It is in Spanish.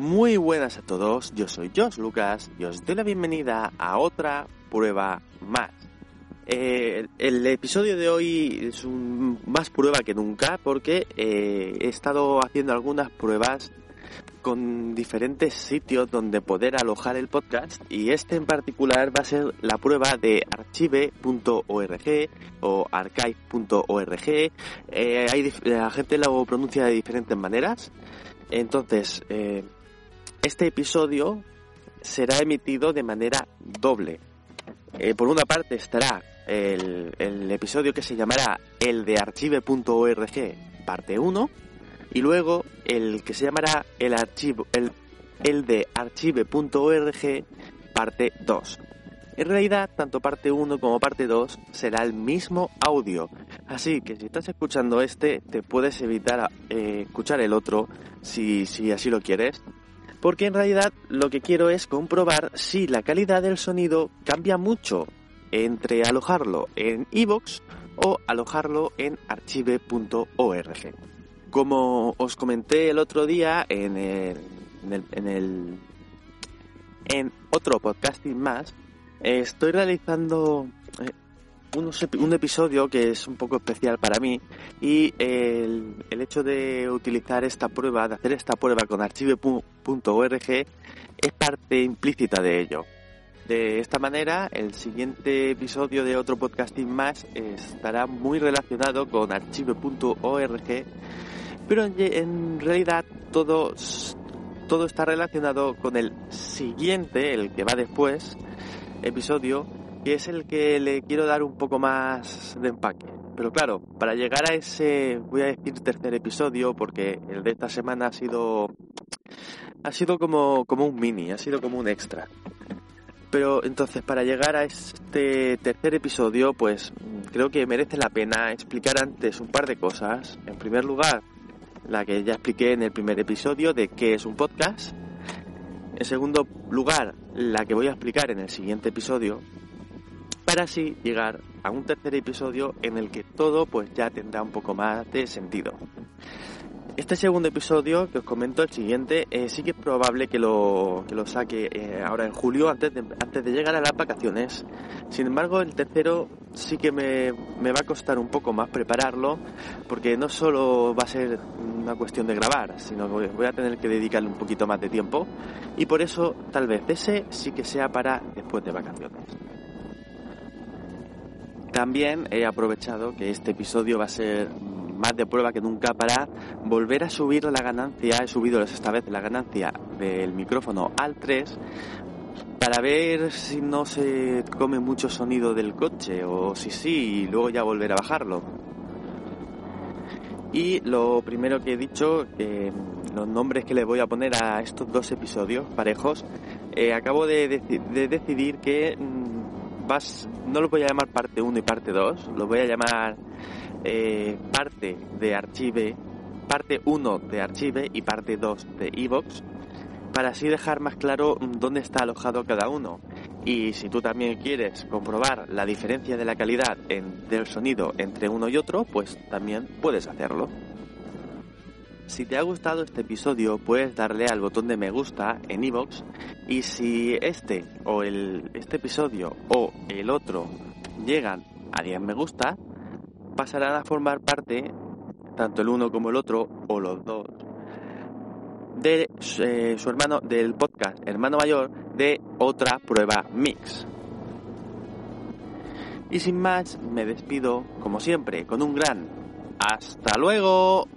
Muy buenas a todos, yo soy Josh Lucas y os doy la bienvenida a otra prueba más. El episodio de hoy es un, más prueba que nunca porque eh, he estado haciendo algunas pruebas con diferentes sitios donde poder alojar el podcast y este en particular va a ser la prueba de archive.org o archive.org. Eh, la gente lo pronuncia de diferentes maneras. Entonces, eh, este episodio será emitido de manera doble. Eh, por una parte estará el, episodio que se llamará el de archive.org parte 1 y luego el que se llamará el, archivo, el, el de archive.org parte 2. En realidad, tanto parte 1 como parte 2 será el mismo audio, así que si estás escuchando este, te puedes evitar eh, escuchar el otro si, si así lo quieres, porque en realidad lo que quiero es comprobar si la calidad del sonido cambia mucho entre alojarlo en iVoox o alojarlo en archive.org. Como os comenté el otro día en el, en el, en, el, en otro podcasting más, estoy realizando un, episodio que es un poco especial para mí y el, el, hecho de utilizar esta prueba, de hacer esta prueba con archive.org es parte implícita de ello. De esta manera, el siguiente episodio de otro podcasting más estará muy relacionado con archive.org, pero en, en realidad todo, todo está relacionado con el siguiente, el que va después, episodio, que es el que le quiero dar un poco más de empaque. Pero claro, para llegar a ese, voy a decir tercer episodio, porque el de esta semana ha sido, ha sido como, como un mini, ha sido como un extra. Pero entonces, para llegar a este tercer episodio, pues creo que merece la pena explicar antes un par de cosas. En primer lugar, la que ya expliqué en el primer episodio de qué es un podcast. En segundo lugar, la que voy a explicar en el siguiente episodio, para así llegar a un tercer episodio en el que todo pues ya tendrá un poco más de sentido. Este segundo episodio que os comento, el siguiente, eh, sí que es probable que lo, que lo saque eh, ahora en julio, antes de, antes de llegar a las vacaciones. Sin embargo, el tercero sí que me, me, va a costar un poco más prepararlo, porque no solo va a ser una cuestión de grabar, sino que voy a tener que dedicarle un poquito más de tiempo. Y por eso, tal vez ese sí que sea para después de vacaciones. También he aprovechado que este episodio va a ser más de prueba que nunca para volver a subir la ganancia, he subido esta vez la ganancia del micrófono al 3 para ver si no se come mucho sonido del coche o si sí y luego ya volver a bajarlo. Y lo primero que he dicho, los nombres que le voy a poner a estos dos episodios parejos, eh, acabo de, deci de, decidir que no lo voy a llamar parte 1 y parte 2, lo voy a llamar eh, parte de parte 1 de Archive y parte 2 de Evox, para así dejar más claro dónde está alojado cada uno. Y si tú también quieres comprobar la diferencia de la calidad del sonido entre uno y otro, pues también puedes hacerlo. Si te ha gustado este episodio, puedes darle al botón de me gusta en iVoox y si este o el, este episodio o el otro llegan a 10 me gusta, pasarán a formar parte, tanto el uno como el otro, o los dos, de eh, su hermano, del podcast hermano mayor de otra prueba mix. Y sin más, me despido, como siempre, con un gran hasta luego.